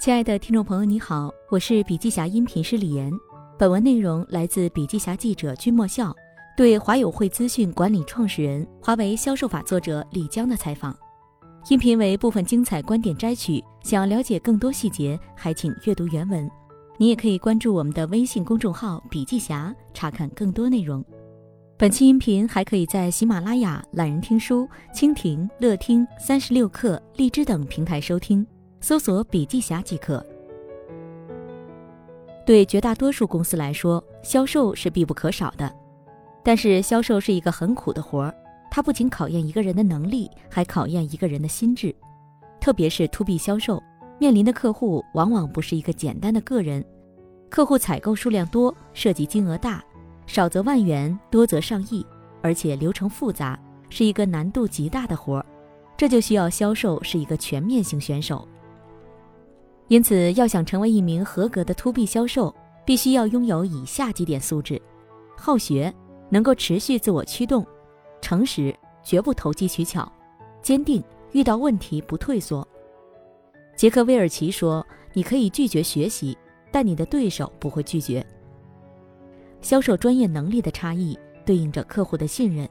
亲爱的听众朋友，你好，我是笔记侠音频师李岩。本文内容来自笔记侠记者君莫笑对华友汇资讯管理创始人、华为销售法作者李江的采访。音频为部分精彩观点摘取，想要了解更多细节，还请阅读原文。你也可以关注我们的微信公众号“笔记侠”，查看更多内容。本期音频还可以在喜马拉雅、懒人听书、蜻蜓、乐听、三十六课、荔枝等平台收听。搜索“笔记侠”即可。对绝大多数公司来说，销售是必不可少的。但是，销售是一个很苦的活儿，它不仅考验一个人的能力，还考验一个人的心智。特别是 to B 销售，面临的客户往往不是一个简单的个人，客户采购数量多，涉及金额大，少则万元，多则上亿，而且流程复杂，是一个难度极大的活儿。这就需要销售是一个全面性选手。因此，要想成为一名合格的 To B 销售，必须要拥有以下几点素质：好学，能够持续自我驱动；诚实，绝不投机取巧；坚定，遇到问题不退缩。杰克·威尔奇说：“你可以拒绝学习，但你的对手不会拒绝。”销售专业能力的差异对应着客户的信任。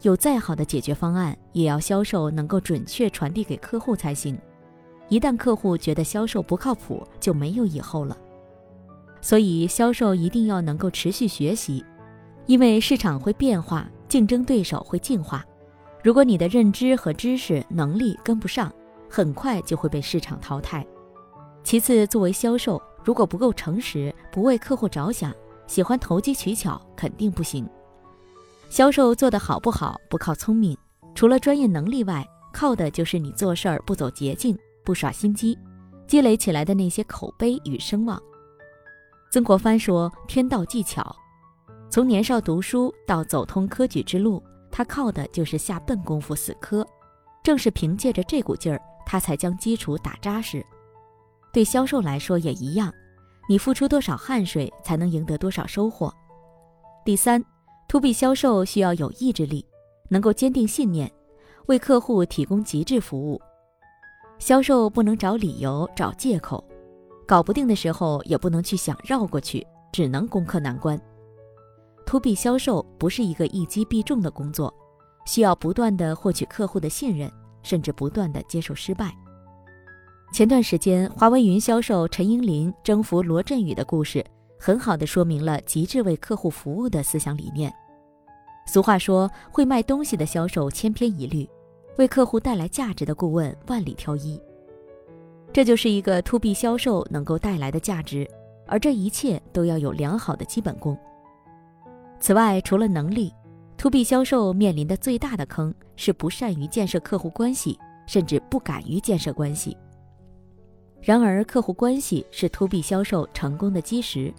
有再好的解决方案，也要销售能够准确传递给客户才行。一旦客户觉得销售不靠谱，就没有以后了。所以，销售一定要能够持续学习，因为市场会变化，竞争对手会进化。如果你的认知和知识能力跟不上，很快就会被市场淘汰。其次，作为销售，如果不够诚实，不为客户着想，喜欢投机取巧，肯定不行。销售做得好不好，不靠聪明，除了专业能力外，靠的就是你做事儿不走捷径。不耍心机，积累起来的那些口碑与声望。曾国藩说：“天道技巧。”从年少读书到走通科举之路，他靠的就是下笨功夫死磕。正是凭借着这股劲儿，他才将基础打扎实。对销售来说也一样，你付出多少汗水，才能赢得多少收获。第三，to B 销售需要有意志力，能够坚定信念，为客户提供极致服务。销售不能找理由、找借口，搞不定的时候也不能去想绕过去，只能攻克难关。To B 销售不是一个一击必中的工作，需要不断的获取客户的信任，甚至不断的接受失败。前段时间，华为云销售陈英林征服罗振宇的故事，很好的说明了极致为客户服务的思想理念。俗话说，会卖东西的销售千篇一律。为客户带来价值的顾问万里挑一，这就是一个 to B 销售能够带来的价值，而这一切都要有良好的基本功。此外，除了能力，to B 销售面临的最大的坑是不善于建设客户关系，甚至不敢于建设关系。然而，客户关系是 to B 销售成功的基石。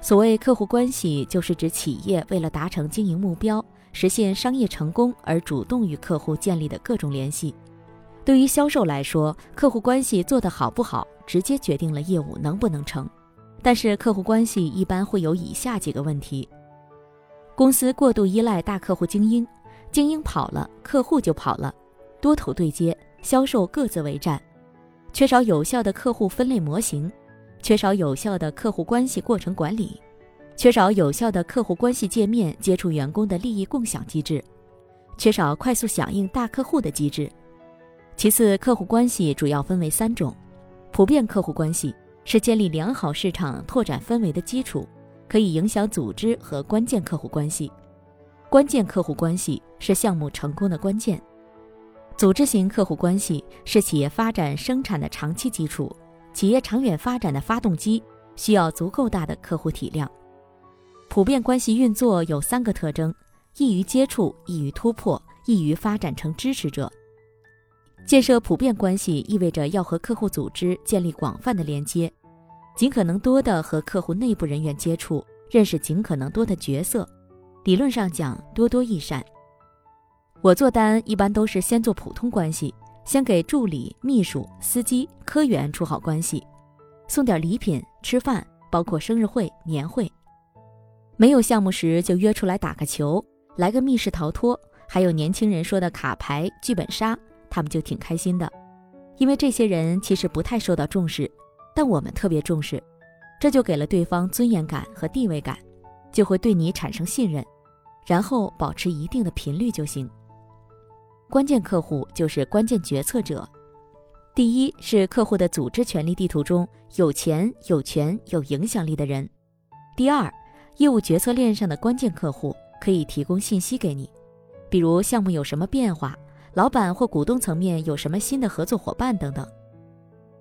所谓客户关系，就是指企业为了达成经营目标。实现商业成功而主动与客户建立的各种联系，对于销售来说，客户关系做得好不好，直接决定了业务能不能成。但是客户关系一般会有以下几个问题：公司过度依赖大客户精英，精英跑了，客户就跑了；多头对接，销售各自为战；缺少有效的客户分类模型；缺少有效的客户关系过程管理。缺少有效的客户关系界面接触员工的利益共享机制，缺少快速响应大客户的机制。其次，客户关系主要分为三种：普遍客户关系是建立良好市场拓展氛围的基础，可以影响组织和关键客户关系；关键客户关系是项目成功的关键；组织型客户关系是企业发展生产的长期基础，企业长远发展的发动机，需要足够大的客户体量。普遍关系运作有三个特征：易于接触、易于突破、易于发展成支持者。建设普遍关系意味着要和客户组织建立广泛的连接，尽可能多的和客户内部人员接触，认识尽可能多的角色。理论上讲，多多益善。我做单一般都是先做普通关系，先给助理、秘书、司机、科员处好关系，送点礼品、吃饭，包括生日会、年会。没有项目时就约出来打个球，来个密室逃脱，还有年轻人说的卡牌、剧本杀，他们就挺开心的。因为这些人其实不太受到重视，但我们特别重视，这就给了对方尊严感和地位感，就会对你产生信任，然后保持一定的频率就行。关键客户就是关键决策者，第一是客户的组织权力地图中有钱、有权、有影响力的人；第二，业务决策链上的关键客户可以提供信息给你，比如项目有什么变化，老板或股东层面有什么新的合作伙伴等等。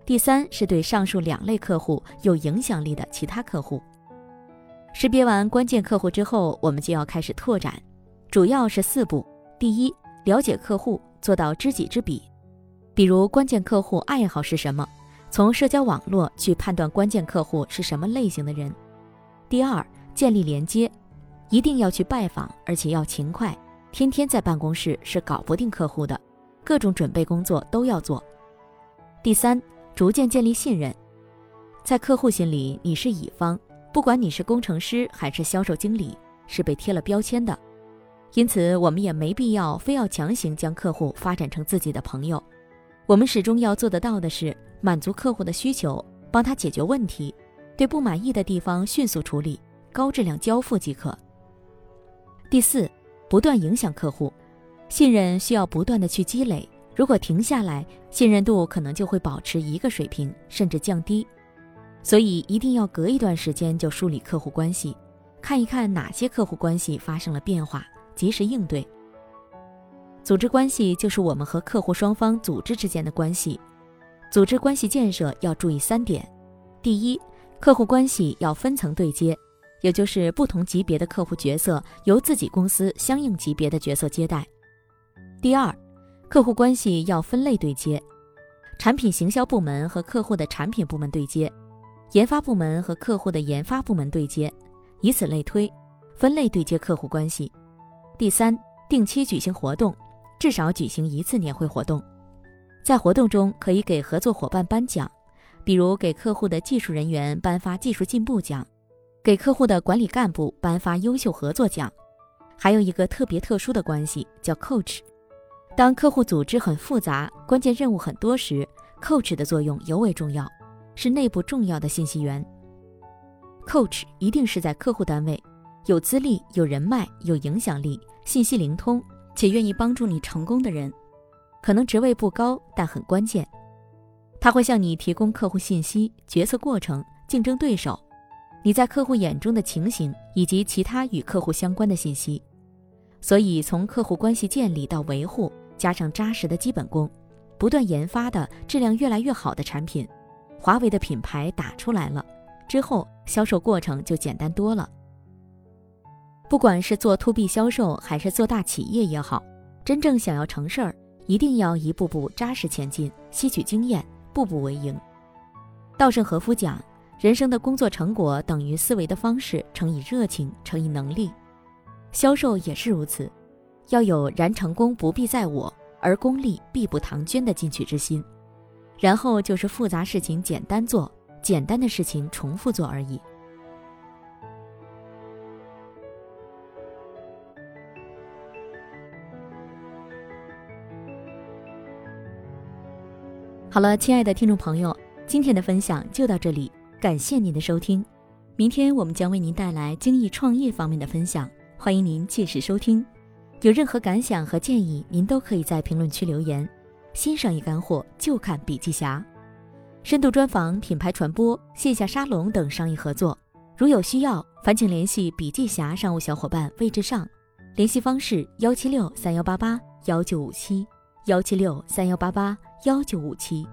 第三是对上述两类客户有影响力的其他客户。识别完关键客户之后，我们就要开始拓展，主要是四步：第一。了解客户，做到知己知彼。比如，关键客户爱好是什么？从社交网络去判断关键客户是什么类型的人。第二，建立连接，一定要去拜访，而且要勤快。天天在办公室是搞不定客户的，各种准备工作都要做。第三，逐渐建立信任，在客户心里你是乙方，不管你是工程师还是销售经理，是被贴了标签的。因此，我们也没必要非要强行将客户发展成自己的朋友。我们始终要做得到的是满足客户的需求，帮他解决问题，对不满意的地方迅速处理，高质量交付即可。第四，不断影响客户，信任需要不断的去积累。如果停下来，信任度可能就会保持一个水平，甚至降低。所以，一定要隔一段时间就梳理客户关系，看一看哪些客户关系发生了变化。及时应对。组织关系就是我们和客户双方组织之间的关系。组织关系建设要注意三点：第一，客户关系要分层对接，也就是不同级别的客户角色由自己公司相应级别的角色接待；第二，客户关系要分类对接，产品行销部门和客户的产品部门对接，研发部门和客户的研发部门对接，以此类推，分类对接客户关系。第三，定期举行活动，至少举行一次年会活动。在活动中，可以给合作伙伴颁奖，比如给客户的技术人员颁发技术进步奖，给客户的管理干部颁发优秀合作奖。还有一个特别特殊的关系叫 coach。当客户组织很复杂，关键任务很多时，coach 的作用尤为重要，是内部重要的信息源。coach 一定是在客户单位，有资历、有人脉、有影响力。信息灵通且愿意帮助你成功的人，可能职位不高，但很关键。他会向你提供客户信息、决策过程、竞争对手、你在客户眼中的情形以及其他与客户相关的信息。所以，从客户关系建立到维护，加上扎实的基本功，不断研发的质量越来越好的产品，华为的品牌打出来了之后，销售过程就简单多了。不管是做 to B 销售还是做大企业也好，真正想要成事儿，一定要一步步扎实前进，吸取经验，步步为营。稻盛和夫讲，人生的工作成果等于思维的方式乘以热情乘以能力，销售也是如此，要有然成功不必在我，而功利必不唐捐的进取之心，然后就是复杂事情简单做，简单的事情重复做而已。好了，亲爱的听众朋友，今天的分享就到这里，感谢您的收听。明天我们将为您带来精益创业方面的分享，欢迎您届时收听。有任何感想和建议，您都可以在评论区留言。新商业干货就看笔记侠，深度专访、品牌传播、线下沙龙等商业合作，如有需要，烦请联系笔记侠商务小伙伴魏志尚，联系方式：幺七六三幺八八幺九五七。幺七六三幺八八幺九五七。